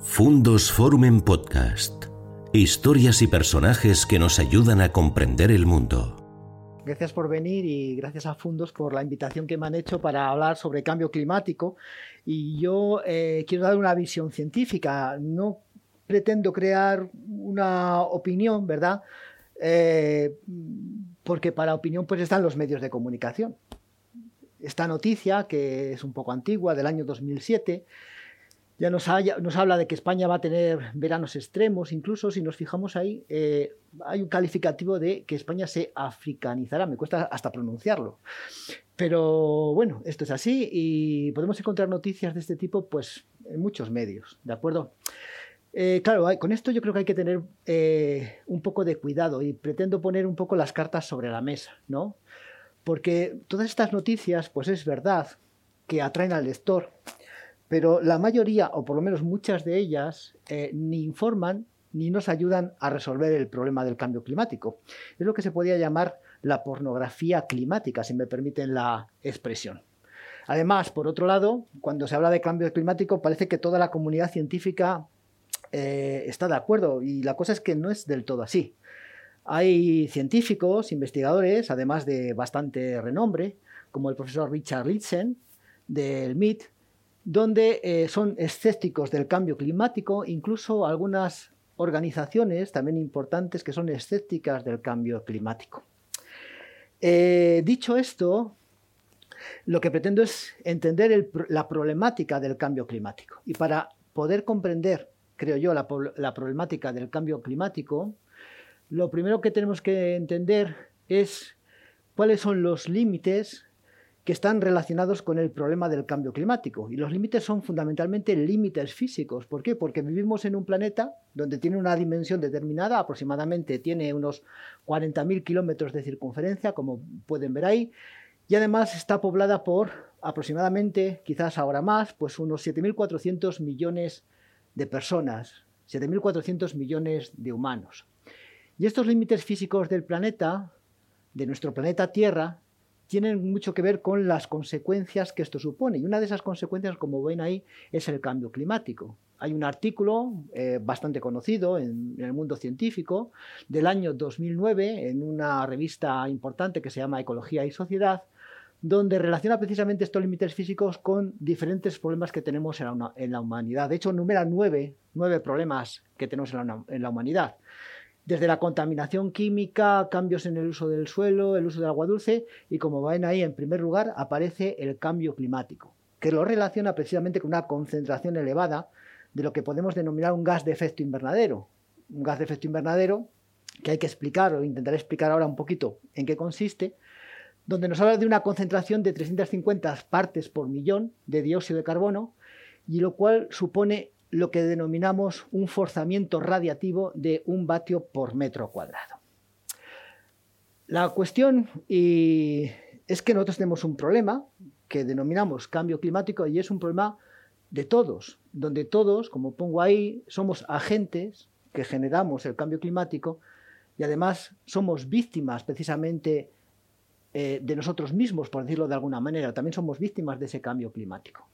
Fundos Forum en Podcast. Historias y personajes que nos ayudan a comprender el mundo. Gracias por venir y gracias a Fundos por la invitación que me han hecho para hablar sobre cambio climático. Y yo eh, quiero dar una visión científica. No pretendo crear una opinión, ¿verdad? Eh, porque para opinión pues están los medios de comunicación. Esta noticia, que es un poco antigua, del año 2007, ya nos, habla de que España va a tener veranos extremos, incluso si nos fijamos ahí, eh, hay un calificativo de que España se africanizará, me cuesta hasta pronunciarlo. Pero bueno, esto es así y podemos encontrar noticias de este tipo pues, en muchos medios, ¿de acuerdo? Eh, claro, con esto yo creo que hay que tener eh, un poco de cuidado y pretendo poner un poco las cartas sobre la mesa, ¿no? Porque todas estas noticias, pues es verdad que atraen al lector, pero la mayoría, o por lo menos muchas de ellas, eh, ni informan ni nos ayudan a resolver el problema del cambio climático. Es lo que se podría llamar la pornografía climática, si me permiten la expresión. Además, por otro lado, cuando se habla de cambio climático, parece que toda la comunidad científica eh, está de acuerdo y la cosa es que no es del todo así. Hay científicos, investigadores, además de bastante renombre, como el profesor Richard Litzen del MIT, donde eh, son escépticos del cambio climático, incluso algunas organizaciones también importantes que son escépticas del cambio climático. Eh, dicho esto, lo que pretendo es entender la problemática del cambio climático. Y para poder comprender, creo yo, la, la problemática del cambio climático, lo primero que tenemos que entender es cuáles son los límites que están relacionados con el problema del cambio climático. Y los límites son fundamentalmente límites físicos. ¿Por qué? Porque vivimos en un planeta donde tiene una dimensión determinada, aproximadamente tiene unos 40.000 kilómetros de circunferencia, como pueden ver ahí, y además está poblada por aproximadamente, quizás ahora más, pues unos 7.400 millones de personas, 7.400 millones de humanos. Y estos límites físicos del planeta, de nuestro planeta Tierra, tienen mucho que ver con las consecuencias que esto supone. Y una de esas consecuencias, como ven ahí, es el cambio climático. Hay un artículo eh, bastante conocido en, el mundo científico del año 2009 en una revista importante que se llama Ecología y Sociedad, donde relaciona precisamente estos límites físicos con diferentes problemas que tenemos en la, humanidad. De hecho, numera nueve, nueve problemas que tenemos en la humanidad desde la contaminación química, cambios en el uso del suelo, el uso del agua dulce y como ven ahí en primer lugar aparece el cambio climático, que lo relaciona precisamente con una concentración elevada de lo que podemos denominar un gas de efecto invernadero. Un gas de efecto invernadero que hay que explicar o intentar explicar ahora un poquito en qué consiste, donde nos habla de una concentración de 350 partes por millón de dióxido de carbono y lo cual supone lo que denominamos un forzamiento radiativo de un vatio por metro cuadrado. La cuestión es que nosotros tenemos un problema que denominamos cambio climático y es un problema de todos, donde todos, como pongo ahí, somos agentes que generamos el cambio climático y además somos víctimas precisamente eh, de nosotros mismos, por decirlo de alguna manera, también somos víctimas de ese cambio climático.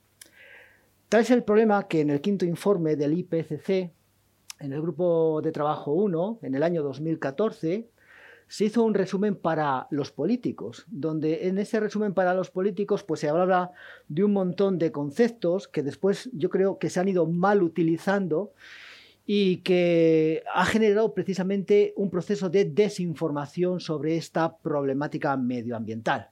Tal es el problema que en el quinto informe del IPCC, en el grupo de trabajo 1, en el año 2014, se hizo un resumen para los políticos, donde en ese resumen para los políticos pues se hablaba de un montón de conceptos que después yo creo que se han ido mal utilizando y que ha generado precisamente un proceso de desinformación sobre esta problemática medioambiental.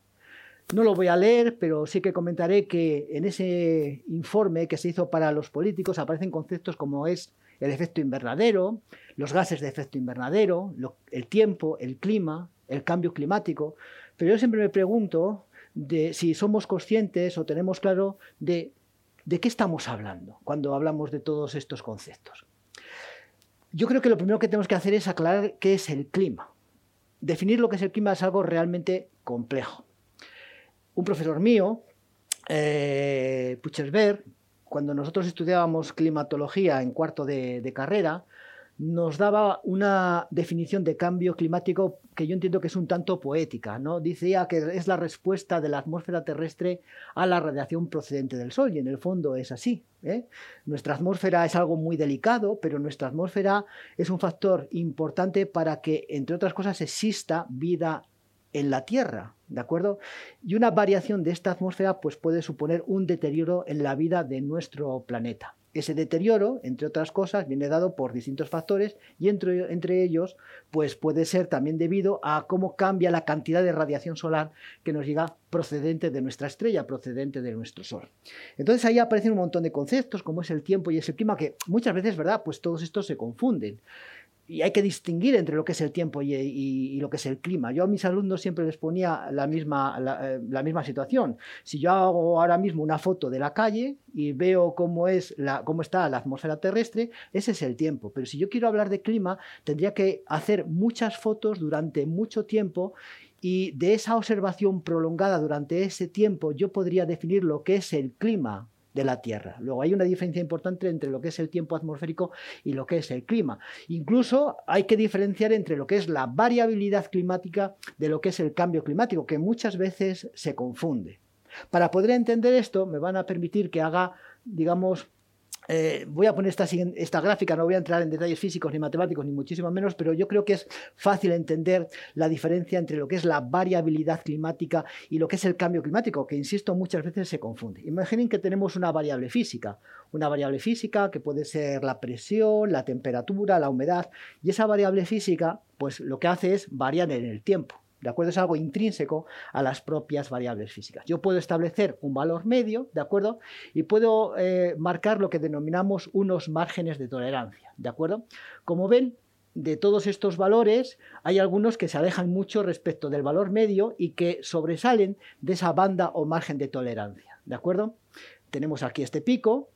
No lo voy a leer, pero sí que comentaré que en ese informe que se hizo para los políticos aparecen conceptos como es el efecto invernadero, los gases de efecto invernadero, el tiempo, el clima, el cambio climático. Pero yo siempre me pregunto si somos conscientes o tenemos claro de, de qué estamos hablando cuando hablamos de todos estos conceptos. Yo creo que lo primero que tenemos que hacer es aclarar qué es el clima. Definir lo que es el clima es algo realmente complejo un profesor mío, eh, cuando nosotros estudiábamos climatología en cuarto de, carrera, nos daba una definición de cambio climático que yo entiendo que es un tanto poética. ¿no? Decía que es la respuesta de la atmósfera terrestre a la radiación procedente del Sol, y en el fondo es así. ¿eh? Nuestra atmósfera es algo muy delicado, pero nuestra atmósfera es un factor importante para que, entre otras cosas, exista vida en la Tierra, ¿de acuerdo? Y una variación de esta atmósfera pues, puede suponer un deterioro en la vida de nuestro planeta. Ese deterioro, entre otras cosas, viene dado por distintos factores y entre, entre, ellos pues puede ser también debido a cómo cambia la cantidad de radiación solar que nos llega procedente de nuestra estrella, procedente de nuestro Sol. Entonces ahí aparecen un montón de conceptos como es el tiempo y es el clima que muchas veces, ¿verdad? Pues todos estos se confunden y hay que distinguir entre lo que es el tiempo y, lo que es el clima. Yo a mis alumnos siempre les ponía la misma, eh, la, misma situación. Si yo hago ahora mismo una foto de la calle y veo cómo, es la, cómo está la atmósfera terrestre, ese es el tiempo. Pero si yo quiero hablar de clima, tendría que hacer muchas fotos durante mucho tiempo y de esa observación prolongada durante ese tiempo yo podría definir lo que es el clima de la Tierra. Luego hay una diferencia importante entre lo que es el tiempo atmosférico y lo que es el clima. Incluso hay que diferenciar entre lo que es la variabilidad climática de lo que es el cambio climático, que muchas veces se confunde. Para poder entender esto, me van a permitir que haga, digamos, eh, voy a poner esta, esta, gráfica, no voy a entrar en detalles físicos ni matemáticos, ni muchísimo menos, pero yo creo que es fácil entender la diferencia entre lo que es la variabilidad climática y lo que es el cambio climático, que insisto muchas veces se confunde. Imaginen que tenemos una variable física, una variable física que puede ser la presión, la temperatura, la humedad, y esa variable física, pues lo que hace es variar en el tiempo. ¿De acuerdo? Es algo intrínseco a las propias variables físicas. Yo puedo establecer un valor medio, ¿de acuerdo? Y puedo eh, marcar lo que denominamos unos márgenes de tolerancia, ¿de acuerdo? Como ven, de todos estos valores hay algunos que se alejan mucho respecto del valor medio y que sobresalen de esa banda o margen de tolerancia, ¿de acuerdo? Tenemos aquí este pico,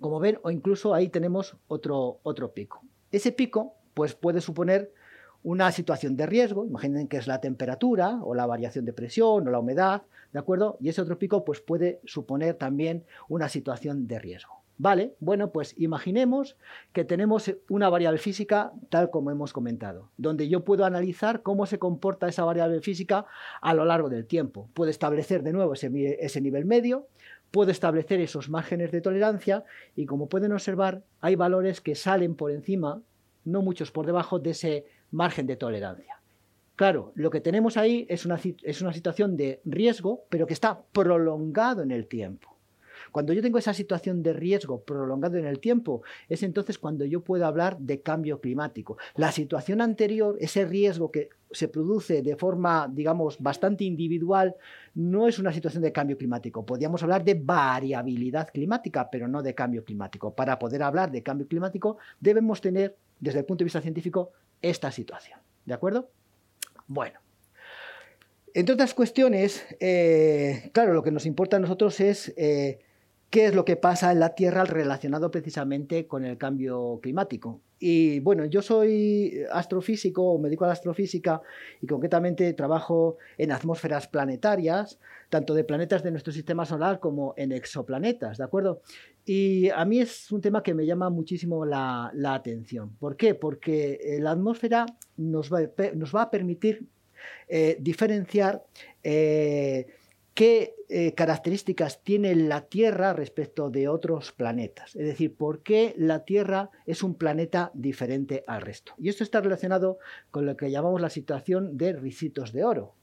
como ven, o incluso ahí tenemos otro, otro pico. Ese pico, pues puede suponer una situación de riesgo, imaginen que es la temperatura o la variación de presión o la humedad, ¿de acuerdo? Y ese otro pico pues puede suponer también una situación de riesgo. Vale, bueno, pues imaginemos que tenemos una variable física tal como hemos comentado, donde yo puedo analizar cómo se comporta esa variable física a lo largo del tiempo. Puedo establecer de nuevo ese, ese nivel medio, puedo establecer esos márgenes de tolerancia y como pueden observar hay valores que salen por encima, no muchos por debajo de ese margen de tolerancia. Claro, lo que tenemos ahí es una, es una situación de riesgo, pero que está prolongado en el tiempo. Cuando yo tengo esa situación de riesgo prolongado en el tiempo, es entonces cuando yo puedo hablar de cambio climático. La situación anterior, ese riesgo que se produce de forma, digamos, bastante individual, no es una situación de cambio climático. Podríamos hablar de variabilidad climática, pero no de cambio climático. Para poder hablar de cambio climático, debemos tener, desde el punto de vista científico, esta situación. ¿De acuerdo? Bueno. Entre otras cuestiones, eh, claro, lo que nos importa a nosotros es eh, qué es lo que pasa en la Tierra relacionado precisamente con el cambio climático. Y bueno, yo soy astrofísico, me dedico a la astrofísica y concretamente trabajo en atmósferas planetarias, tanto de planetas de nuestro sistema solar como en exoplanetas, ¿de acuerdo? Y a mí es un tema que me llama muchísimo la, atención. ¿Por qué? Porque eh, la atmósfera nos va, a permitir eh, diferenciar eh, qué características tiene la Tierra respecto de otros planetas. Es decir, por qué la Tierra es un planeta diferente al resto. Y esto está relacionado con lo que llamamos la situación de ricitos de oro.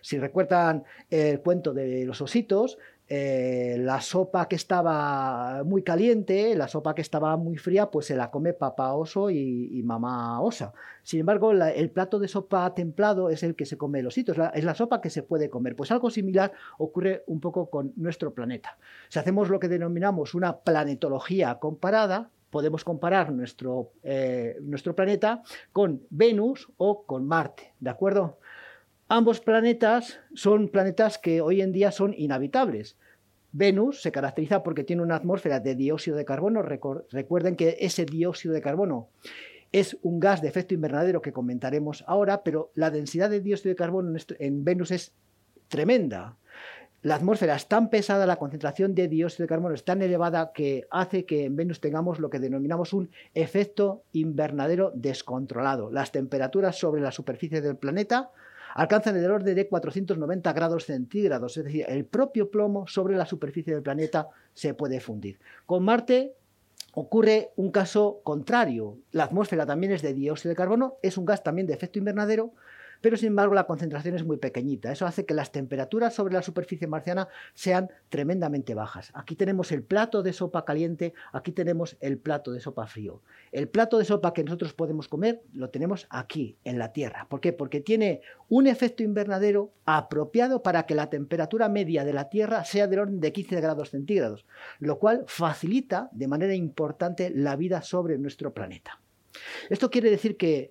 Si recuerdan el cuento de los ositos, eh, la sopa que estaba muy caliente, la sopa que estaba muy fría, pues se la come papá oso y, mamá osa. Sin embargo, el plato de sopa templado es el que se come los hitos, es la sopa que se puede comer. Pues algo similar ocurre un poco con nuestro planeta. Si hacemos lo que denominamos una planetología comparada, podemos comparar nuestro, eh, nuestro planeta con Venus o con Marte, ¿de acuerdo? Ambos planetas son planetas que hoy en día son inhabitables. Venus se caracteriza porque tiene una atmósfera de dióxido de carbono. Recuerden que ese dióxido de carbono es un gas de efecto invernadero que comentaremos ahora, pero la densidad de dióxido de carbono en Venus es tremenda. la atmósfera es tan pesada, la concentración de dióxido de carbono es tan elevada que hace que en Venus tengamos lo que denominamos un efecto invernadero descontrolado. Las temperaturas sobre la superficie del planeta alcanzan el orden de 490 grados centígrados, es decir, el propio plomo sobre la superficie del planeta se puede fundir. Con Marte ocurre un caso contrario. La atmósfera también es de dióxido de carbono, es un gas también de efecto invernadero, pero sin embargo la concentración es muy pequeñita. Eso hace que las temperaturas sobre la superficie marciana sean tremendamente bajas. Aquí tenemos el plato de sopa caliente, aquí tenemos el plato de sopa frío. El plato de sopa que nosotros podemos comer lo tenemos aquí, en la Tierra. ¿Por qué? Porque tiene un efecto invernadero apropiado para que la temperatura media de la Tierra sea del orden de 15 grados centígrados, lo cual facilita de manera importante la vida sobre nuestro planeta. Esto quiere decir que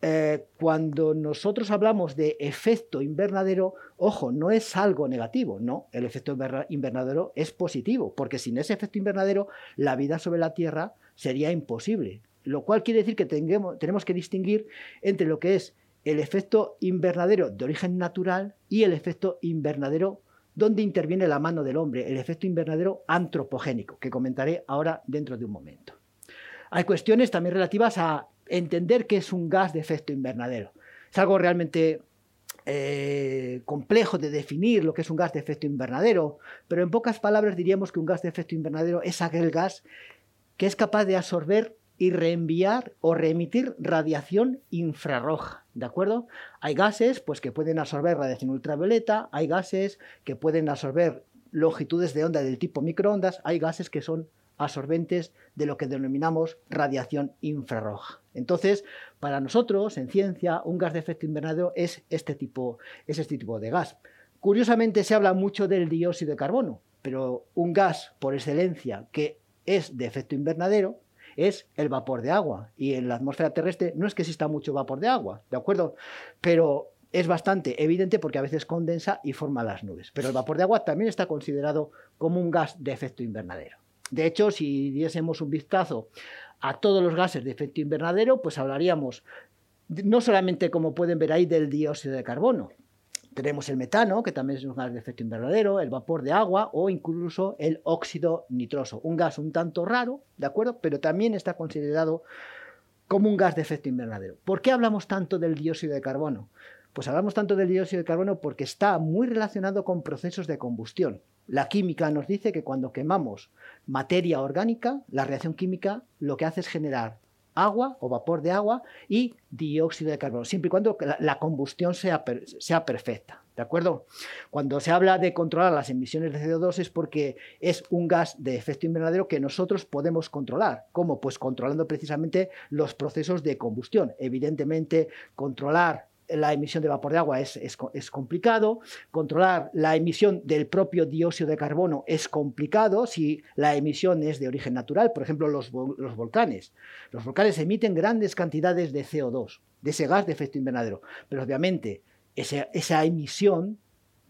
eh, cuando nosotros hablamos de efecto invernadero, ojo, no es algo negativo, no, el efecto invernadero es positivo, porque sin ese efecto invernadero la vida sobre la Tierra sería imposible, lo cual quiere decir que tenemos que distinguir entre lo que es el efecto invernadero de origen natural y el efecto invernadero donde interviene la mano del hombre, el efecto invernadero antropogénico, que comentaré ahora dentro de un momento. Hay cuestiones también relativas a entender qué es un gas de efecto invernadero. Es algo realmente eh, complejo de definir lo que es un gas de efecto invernadero, pero en pocas palabras diríamos que un gas de efecto invernadero es aquel gas que es capaz de absorber y reenviar o reemitir radiación infrarroja, ¿de acuerdo? Hay gases pues, que pueden absorber radiación ultravioleta, hay gases que pueden absorber longitudes de onda del tipo microondas, hay gases que son absorbentes de lo que denominamos radiación infrarroja. Entonces, para nosotros, en ciencia, un gas de efecto invernadero es este tipo, es este tipo de gas. Curiosamente se habla mucho del dióxido de carbono, pero un gas por excelencia que es de efecto invernadero es el vapor de agua. Y en la atmósfera terrestre no es que exista mucho vapor de agua, ¿de acuerdo? Pero es bastante evidente porque a veces condensa y forma las nubes. Pero el vapor de agua también está considerado como un gas de efecto invernadero. De hecho, si diésemos un vistazo a todos los gases de efecto invernadero, pues hablaríamos no solamente, como pueden ver ahí, del dióxido de carbono. Tenemos el metano, que también es un gas de efecto invernadero, el vapor de agua o incluso el óxido nitroso, un gas un tanto raro, ¿de acuerdo? Pero también está considerado como un gas de efecto invernadero. ¿Por qué hablamos tanto del dióxido de carbono? Pues hablamos tanto del dióxido de carbono porque está muy relacionado con procesos de combustión. La química nos dice que cuando quemamos materia orgánica, la reacción química lo que hace es generar agua o vapor de agua y dióxido de carbono, siempre y cuando la, combustión sea, sea, perfecta. ¿De acuerdo? Cuando se habla de controlar las emisiones de CO2 es porque es un gas de efecto invernadero que nosotros podemos controlar. ¿Cómo? Pues controlando precisamente los procesos de combustión. Evidentemente, controlar la emisión de vapor de agua es, es, complicado, controlar la emisión del propio dióxido de carbono es complicado si la emisión es de origen natural, por ejemplo los, los volcanes. Los volcanes emiten grandes cantidades de CO2, de ese gas de efecto invernadero, pero obviamente esa emisión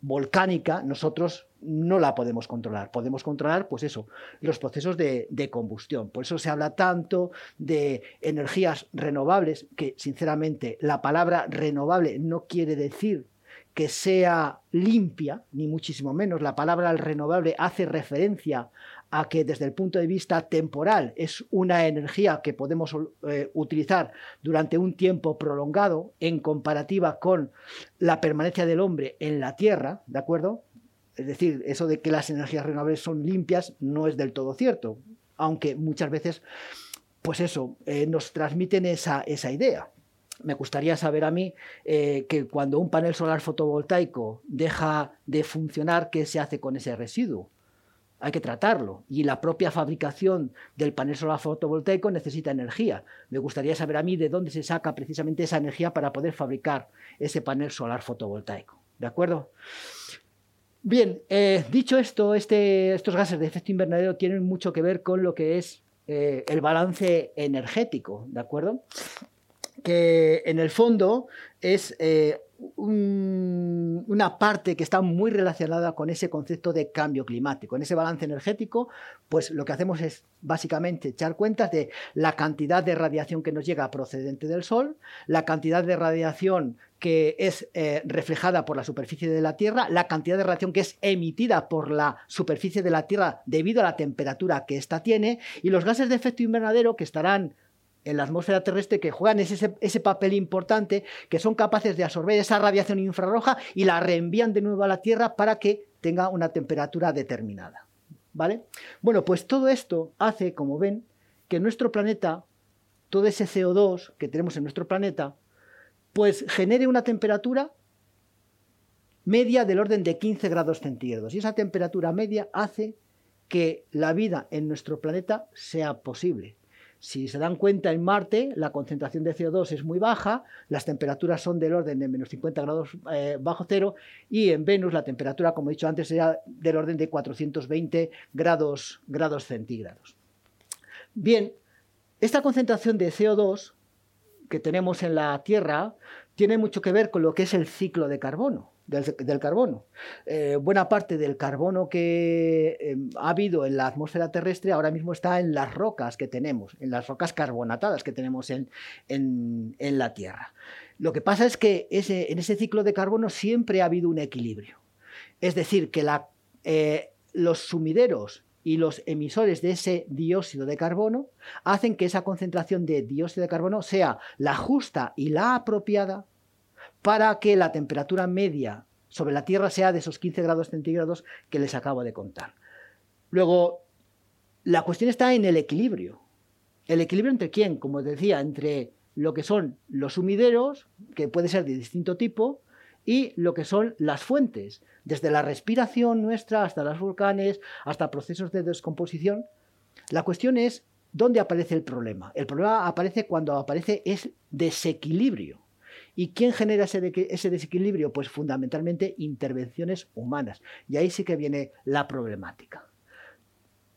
volcánica nosotros no la podemos controlar. Podemos controlar, pues eso, los procesos de, de, combustión. Por eso se habla tanto de energías renovables, que sinceramente la palabra renovable no quiere decir que sea limpia, ni muchísimo menos. La palabra renovable hace referencia a que desde el punto de vista temporal es una energía que podemos eh, utilizar durante un tiempo prolongado en comparativa con la permanencia del hombre en la Tierra, ¿de acuerdo? Es decir, eso de que las energías renovables son limpias no es del todo cierto, aunque muchas veces, pues eso, eh, nos transmiten esa, esa idea me gustaría saber a mí eh, que cuando un panel solar fotovoltaico deja de funcionar, ¿qué se hace con ese residuo? Hay que tratarlo. Y la propia fabricación del panel solar fotovoltaico necesita energía. Me gustaría saber a mí de dónde se saca precisamente esa energía para poder fabricar ese panel solar fotovoltaico. ¿De acuerdo? Bien, eh, dicho esto, este, estos gases de efecto invernadero tienen mucho que ver con lo que es eh, el balance energético, ¿de acuerdo? Que en el fondo es eh, una parte que está muy relacionada con ese concepto de cambio climático. En ese balance energético, pues lo que hacemos es básicamente echar cuentas de la cantidad de radiación que nos llega procedente del Sol, la cantidad de radiación que es eh, reflejada por la superficie de la Tierra, la cantidad de radiación que es emitida por la superficie de la Tierra debido a la temperatura que ésta tiene y los gases de efecto invernadero que estarán en la atmósfera terrestre que juegan ese, papel importante, que son capaces de absorber esa radiación infrarroja y la reenvían de nuevo a la Tierra para que tenga una temperatura determinada. ¿Vale? Bueno, pues todo esto hace, como ven, que nuestro planeta, todo ese CO2 que tenemos en nuestro planeta, pues genere una temperatura media del orden de 15 grados centígrados. Y esa temperatura media hace que la vida en nuestro planeta sea posible. Si se dan cuenta, en Marte la concentración de CO2 es muy baja, las temperaturas son del orden de menos 50 grados eh, bajo cero, y en Venus la temperatura, como he dicho antes, sería del orden de 420 grados, grados centígrados. Bien, esta concentración de CO2 que tenemos en la Tierra tiene mucho que ver con lo que es el ciclo de carbono del, carbono. Eh, buena parte del carbono que em, ha habido en la atmósfera terrestre ahora mismo está en las rocas que tenemos, en las rocas carbonatadas que tenemos en, la Tierra. Lo que pasa es que en ese ciclo de carbono siempre ha habido un equilibrio. Es decir, que eh, los sumideros y los emisores de ese dióxido de carbono hacen que esa concentración de dióxido de carbono sea la justa y la apropiada para que la temperatura media sobre la Tierra sea de esos 15 grados centígrados que les acabo de contar. Luego, la cuestión está en el equilibrio. ¿El equilibrio entre quién? Como decía, entre lo que son los sumideros, que puede ser de distinto tipo, y lo que son las fuentes, desde la respiración nuestra hasta los volcanes, hasta procesos de descomposición. La cuestión es dónde aparece el problema. El problema aparece cuando aparece es desequilibrio. ¿Y quién genera ese, desequilibrio? Pues fundamentalmente intervenciones humanas. Y ahí sí que viene la problemática.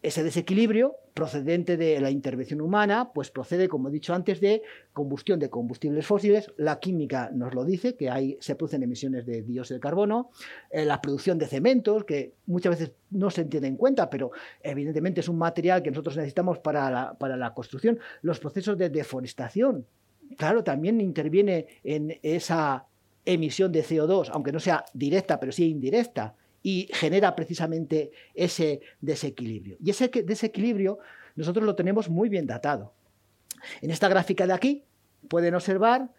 Ese desequilibrio procedente de la intervención humana, pues procede, como he dicho antes, de combustión de combustibles fósiles. La química nos lo dice, que ahí se producen emisiones de dióxido de carbono. Eh, la producción de cementos, que muchas veces no se entiende en cuenta, pero evidentemente es un material que nosotros necesitamos para para la construcción. Los procesos de deforestación, claro, también interviene en esa emisión de CO2, aunque no sea directa, pero sí indirecta, y genera precisamente ese desequilibrio. Y ese desequilibrio nosotros lo tenemos muy bien datado. En esta gráfica de aquí pueden observar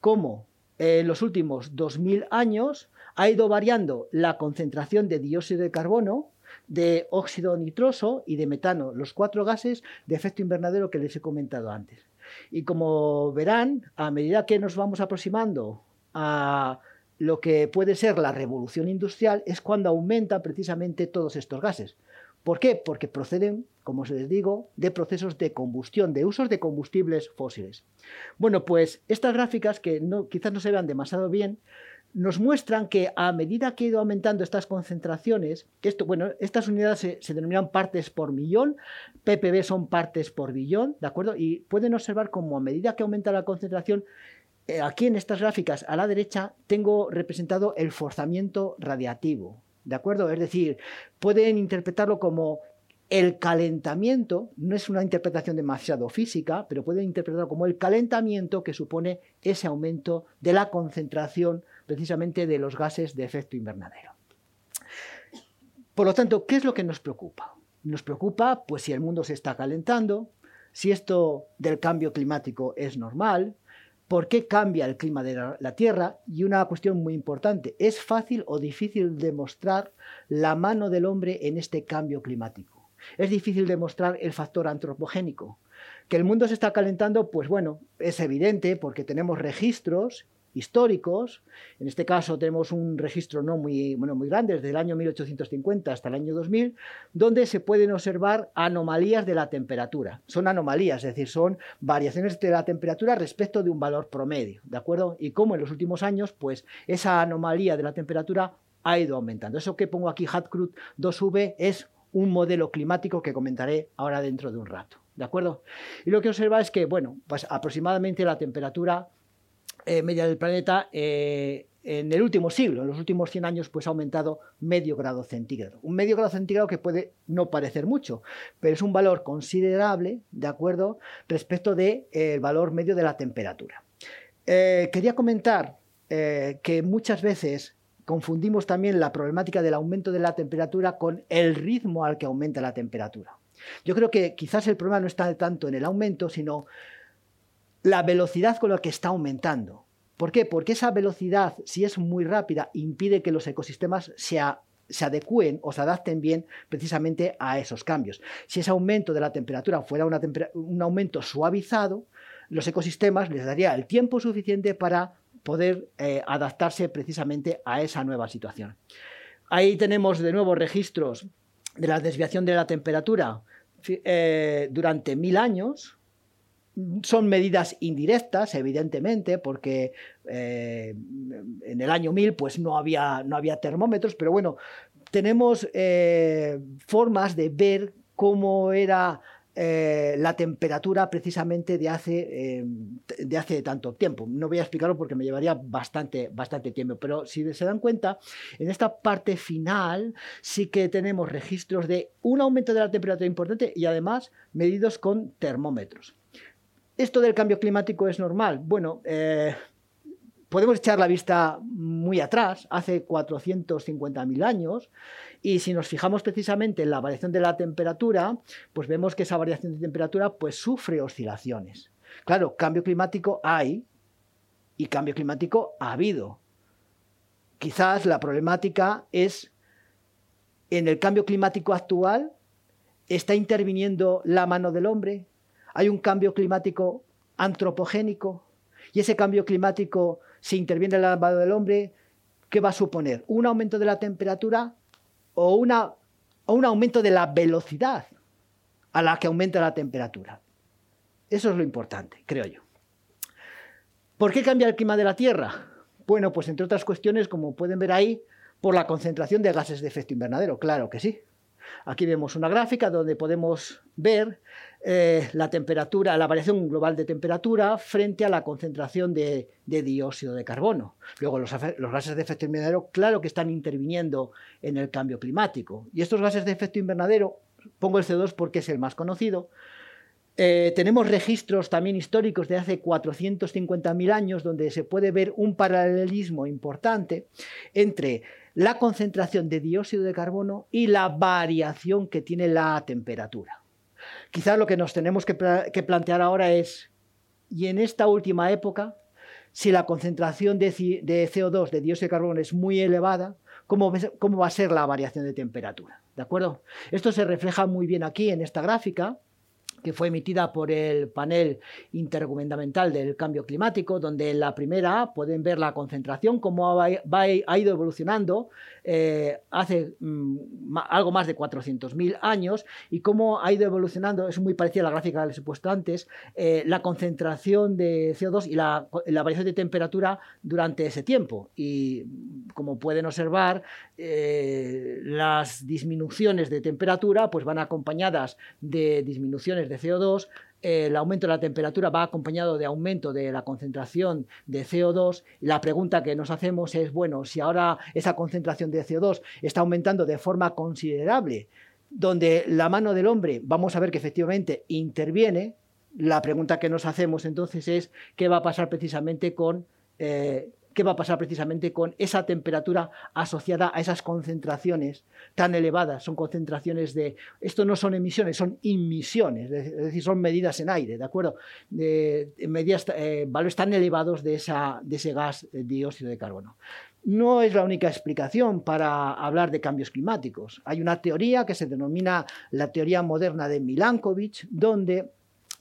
cómo en los últimos 2.000 años ha ido variando la concentración de dióxido de carbono, de óxido nitroso y de metano, los cuatro gases de efecto invernadero que les he comentado antes. Y como verán, a medida que nos vamos aproximando a lo que puede ser la revolución industrial, es cuando aumentan precisamente todos estos gases. ¿Por qué? Porque proceden, como se les digo, de procesos de combustión, de usos de combustibles fósiles. Bueno, pues estas gráficas, que quizás no se vean demasiado bien, nos muestran que a medida que ha ido aumentando estas concentraciones, bueno, estas unidades se, denominan partes por millón, ppb son partes por billón, ¿de acuerdo? Y pueden observar cómo a medida que aumenta la concentración, eh, aquí en estas gráficas a la derecha tengo representado el forzamiento radiativo, ¿de acuerdo? Es decir, pueden interpretarlo como el calentamiento, no es una interpretación demasiado física, pero pueden interpretarlo como el calentamiento que supone ese aumento de la concentración precisamente de los gases de efecto invernadero. Por lo tanto, ¿qué es lo que nos preocupa? Nos preocupa pues si el mundo se está calentando, si esto del cambio climático es normal, por qué cambia el clima de la, Tierra y una cuestión muy importante, ¿es fácil o difícil demostrar la mano del hombre en este cambio climático? Es difícil demostrar el factor antropogénico. Que el mundo se está calentando, pues bueno, es evidente porque tenemos registros históricos. En este caso tenemos un registro no muy, bueno, muy grande, desde el año 1850 hasta el año 2000, donde se pueden observar anomalías de la temperatura. Son anomalías, es decir, son variaciones de la temperatura respecto de un valor promedio, ¿de acuerdo? Y como en los últimos años, pues esa anomalía de la temperatura ha ido aumentando. Eso que pongo aquí, Hatkrut 2V, es un modelo climático que comentaré ahora dentro de un rato. ¿De acuerdo? Y lo que observa es que, bueno, pues aproximadamente la temperatura eh, media del planeta eh, en el último siglo, en los últimos 100 años, pues ha aumentado medio grado centígrado. Un medio grado centígrado que puede no parecer mucho, pero es un valor considerable, ¿de acuerdo?, respecto del de, eh, valor medio de la temperatura. Eh, quería comentar que muchas veces confundimos también la problemática del aumento de la temperatura con el ritmo al que aumenta la temperatura. Yo creo que quizás el problema no está tanto en el aumento, sino la velocidad con la que está aumentando. ¿Por qué? Porque esa velocidad, si es muy rápida, impide que los ecosistemas se, adecúen o se adapten bien precisamente a esos cambios. Si ese aumento de la temperatura fuera un aumento suavizado, los ecosistemas les daría el tiempo suficiente para poder eh, adaptarse precisamente a esa nueva situación. Ahí tenemos de nuevo registros de la desviación de la temperatura eh, durante mil años, son medidas indirectas, evidentemente, porque eh, en el año 1000 pues, no, había, no había termómetros, pero bueno, tenemos eh, formas de ver cómo era eh, la temperatura precisamente de hace, de hace tanto tiempo. No voy a explicarlo porque me llevaría bastante, bastante tiempo, pero si se dan cuenta, en esta parte final sí que tenemos registros de un aumento de la temperatura importante y además medidos con termómetros. ¿Esto del cambio climático es normal? Bueno, eh, podemos echar la vista muy atrás, hace 450.000 años, y si nos fijamos precisamente en la variación de la temperatura, pues vemos que esa variación de temperatura pues, sufre oscilaciones. Claro, cambio climático hay y cambio climático ha habido. Quizás la problemática es en el cambio climático actual, ¿está interviniendo la mano del hombre? Hay un cambio climático antropogénico y ese cambio climático, si interviene el lavado del hombre, ¿qué va a suponer? ¿Un aumento de la temperatura o, un aumento de la velocidad a la que aumenta la temperatura? Eso es lo importante, creo yo. ¿Por qué cambia el clima de la Tierra? Bueno, pues entre otras cuestiones, como pueden ver ahí, por la concentración de gases de efecto invernadero, claro que sí. Aquí vemos una gráfica donde podemos ver eh, la temperatura, la variación global de temperatura frente a la concentración de, dióxido de carbono. Luego, los, gases de efecto invernadero, claro que están interviniendo en el cambio climático. Y estos gases de efecto invernadero, pongo el CO2 porque es el más conocido, eh, tenemos registros también históricos de hace 450.000 años donde se puede ver un paralelismo importante entre la concentración de dióxido de carbono y la variación que tiene la temperatura. Quizás lo que nos tenemos que, plantear ahora es, y en esta última época, si la concentración de, CO2, de dióxido de carbono, es muy elevada, ¿cómo, ¿cómo va a ser la variación de temperatura? ¿De acuerdo? Esto se refleja muy bien aquí en esta gráfica que fue emitida por el panel intergubernamental del cambio climático, donde en la primera pueden ver la concentración, cómo ha, ido evolucionando eh, hace mm, algo más de 400.000 años y cómo ha ido evolucionando, es muy parecida a la gráfica que les he puesto antes, eh, la concentración de CO2 y la, variación de temperatura durante ese tiempo. Y como pueden observar, eh, las disminuciones de temperatura pues van acompañadas de disminuciones de CO2, el aumento de la temperatura va acompañado de aumento de la concentración de CO2 y la pregunta que nos hacemos es, bueno, si ahora esa concentración de CO2 está aumentando de forma considerable, donde la mano del hombre, vamos a ver que efectivamente interviene, la pregunta que nos hacemos entonces es qué va a pasar precisamente con eh, qué va a pasar precisamente con esa temperatura asociada a esas concentraciones tan elevadas. Son concentraciones de... Esto no son emisiones, son emisiones, es decir, son medidas en aire, ¿de acuerdo? Medidas, eh, valores tan elevados de, esa, de ese gas de dióxido de carbono. No es la única explicación para hablar de cambios climáticos. Hay una teoría que se denomina la teoría moderna de Milankovitch, donde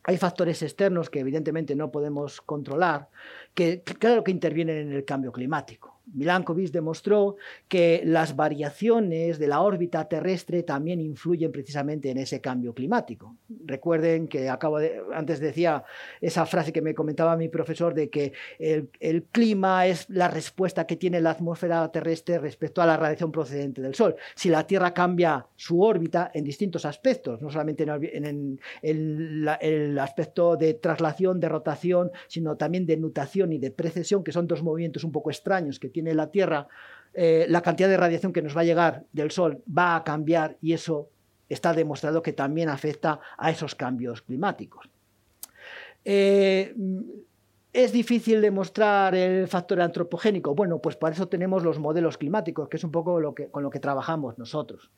hay factores externos que evidentemente no podemos controlar, que claro que intervienen en el cambio climático. Milankovitch demostró que las variaciones de la órbita terrestre también influyen precisamente en ese cambio climático. Recuerden que acabo de, antes decía esa frase que me comentaba mi profesor de que el, clima es la respuesta que tiene la atmósfera terrestre respecto a la radiación procedente del Sol. Si la Tierra cambia su órbita en distintos aspectos, no solamente en, el aspecto de traslación, de rotación, sino también de nutación y de precesión, que son dos movimientos un poco extraños que tiene la Tierra, eh, la cantidad de radiación que nos va a llegar del Sol va a cambiar y eso está demostrado que también afecta a esos cambios climáticos. Eh, ¿Es difícil demostrar el factor antropogénico? Bueno, pues para eso tenemos los modelos climáticos, que es un poco lo que, con lo que trabajamos nosotros.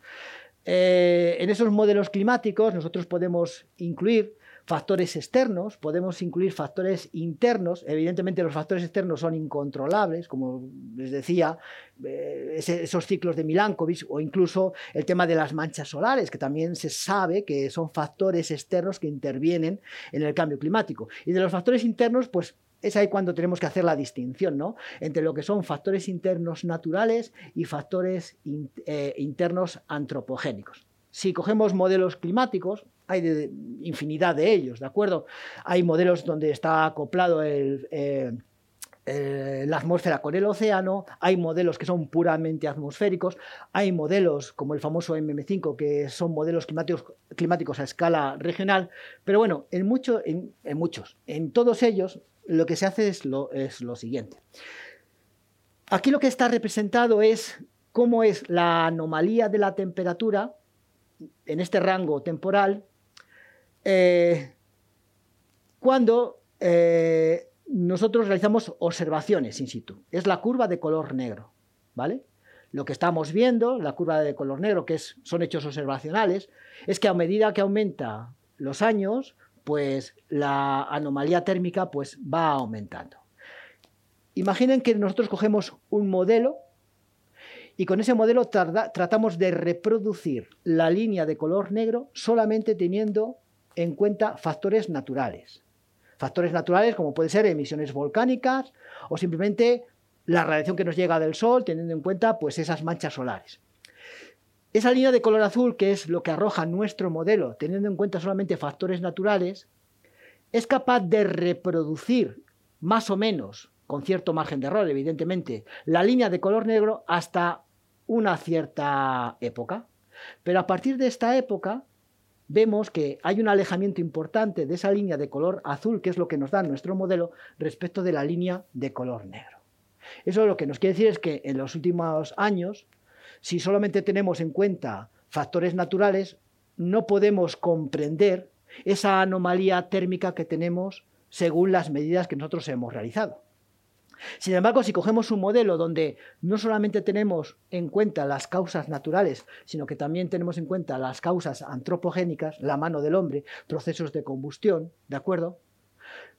Eh, en esos modelos climáticos nosotros podemos incluir factores externos, podemos incluir factores internos. Evidentemente los factores externos son incontrolables, como les decía, eh, esos ciclos de Milankovitch o incluso el tema de las manchas solares, que también se sabe que son factores externos que intervienen en el cambio climático. Y de los factores internos, pues es ahí cuando tenemos que hacer la distinción ¿no? entre lo que son factores internos naturales y factores eh, internos antropogénicos. Si cogemos modelos climáticos, hay infinidad de ellos, ¿de acuerdo? Hay modelos donde está acoplado eh, la atmósfera con el océano, hay modelos que son puramente atmosféricos, hay modelos como el famoso MM5 que son modelos climáticos, a escala regional, pero bueno, en, mucho, en, muchos, en todos ellos lo que se hace es lo siguiente. Aquí lo que está representado es cómo es la anomalía de la temperatura en este rango temporal eh, cuando eh, nosotros realizamos observaciones in situ. Es la curva de color negro, ¿vale? Lo que estamos viendo, la curva de color negro, que son hechos observacionales, es que a medida que aumenta los años, pues la anomalía térmica pues, va aumentando. Imaginen que nosotros cogemos un modelo y con ese modelo tratamos de reproducir la línea de color negro solamente teniendo en cuenta factores naturales. Factores naturales como pueden ser emisiones volcánicas o simplemente la radiación que nos llega del Sol, teniendo en cuenta pues, esas manchas solares. Esa línea de color azul, que es lo que arroja nuestro modelo, teniendo en cuenta solamente factores naturales, es capaz de reproducir más o menos, con cierto margen de error, evidentemente, la línea de color negro hasta una cierta época. Pero a partir de esta época vemos que hay un alejamiento importante de esa línea de color azul, que es lo que nos da nuestro modelo, respecto de la línea de color negro. Eso lo que nos quiere decir es que en los últimos años, si solamente tenemos en cuenta factores naturales, no podemos comprender esa anomalía térmica que tenemos según las medidas que nosotros hemos realizado. Sin embargo, si cogemos un modelo donde no solamente tenemos en cuenta las causas naturales, sino que también tenemos en cuenta las causas antropogénicas, la mano del hombre, procesos de combustión, ¿de acuerdo?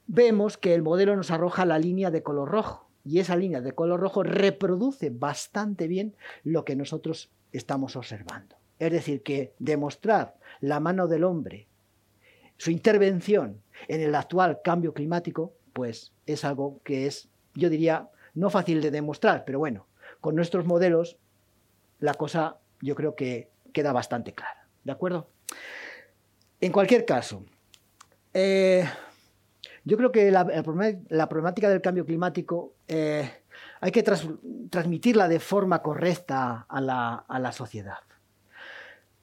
Vemos que el modelo nos arroja la línea de color rojo y esa línea de color rojo reproduce bastante bien lo que nosotros estamos observando. Es decir, que demostrar la mano del hombre, su intervención en el actual cambio climático, pues es algo que es yo diría, no fácil de demostrar, pero bueno, con nuestros modelos la cosa yo creo que queda bastante clara. ¿De acuerdo? En cualquier caso, eh, yo creo que la, problemática del cambio climático eh, hay que transmitirla de forma correcta a la, a la sociedad.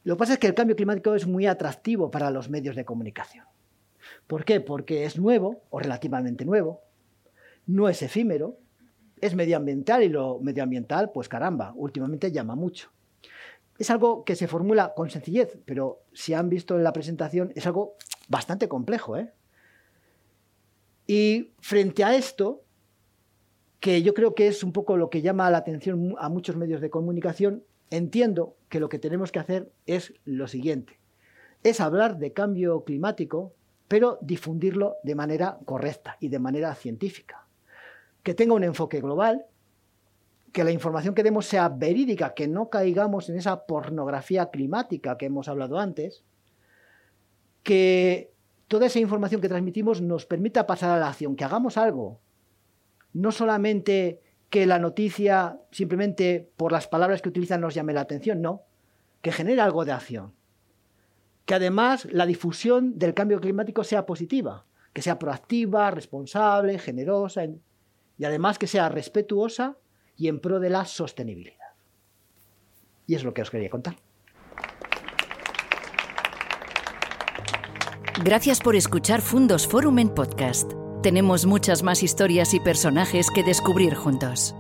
Lo que pasa es que el cambio climático es muy atractivo para los medios de comunicación. ¿Por qué? Porque es nuevo o relativamente nuevo, no es efímero, es medioambiental y lo medioambiental, pues caramba, últimamente llama mucho. Es algo que se formula con sencillez, pero si han visto en la presentación es algo bastante complejo. ¿eh? Y frente a esto, que yo creo que es un poco lo que llama la atención a muchos medios de comunicación, entiendo que lo que tenemos que hacer es lo siguiente. Es hablar de cambio climático, pero difundirlo de manera correcta y de manera científica que tenga un enfoque global, que la información que demos sea verídica, que no caigamos en esa pornografía climática que hemos hablado antes, que toda esa información que transmitimos nos permita pasar a la acción, que hagamos algo, no solamente que la noticia simplemente por las palabras que utilizan nos llame la atención, no, que genere algo de acción. Que además la difusión del cambio climático sea positiva, que sea proactiva, responsable, generosa, y además que sea respetuosa y en pro de la sostenibilidad. Y es lo que os quería contar. Gracias por escuchar Fundos Forum en podcast. Tenemos muchas más historias y personajes que descubrir juntos.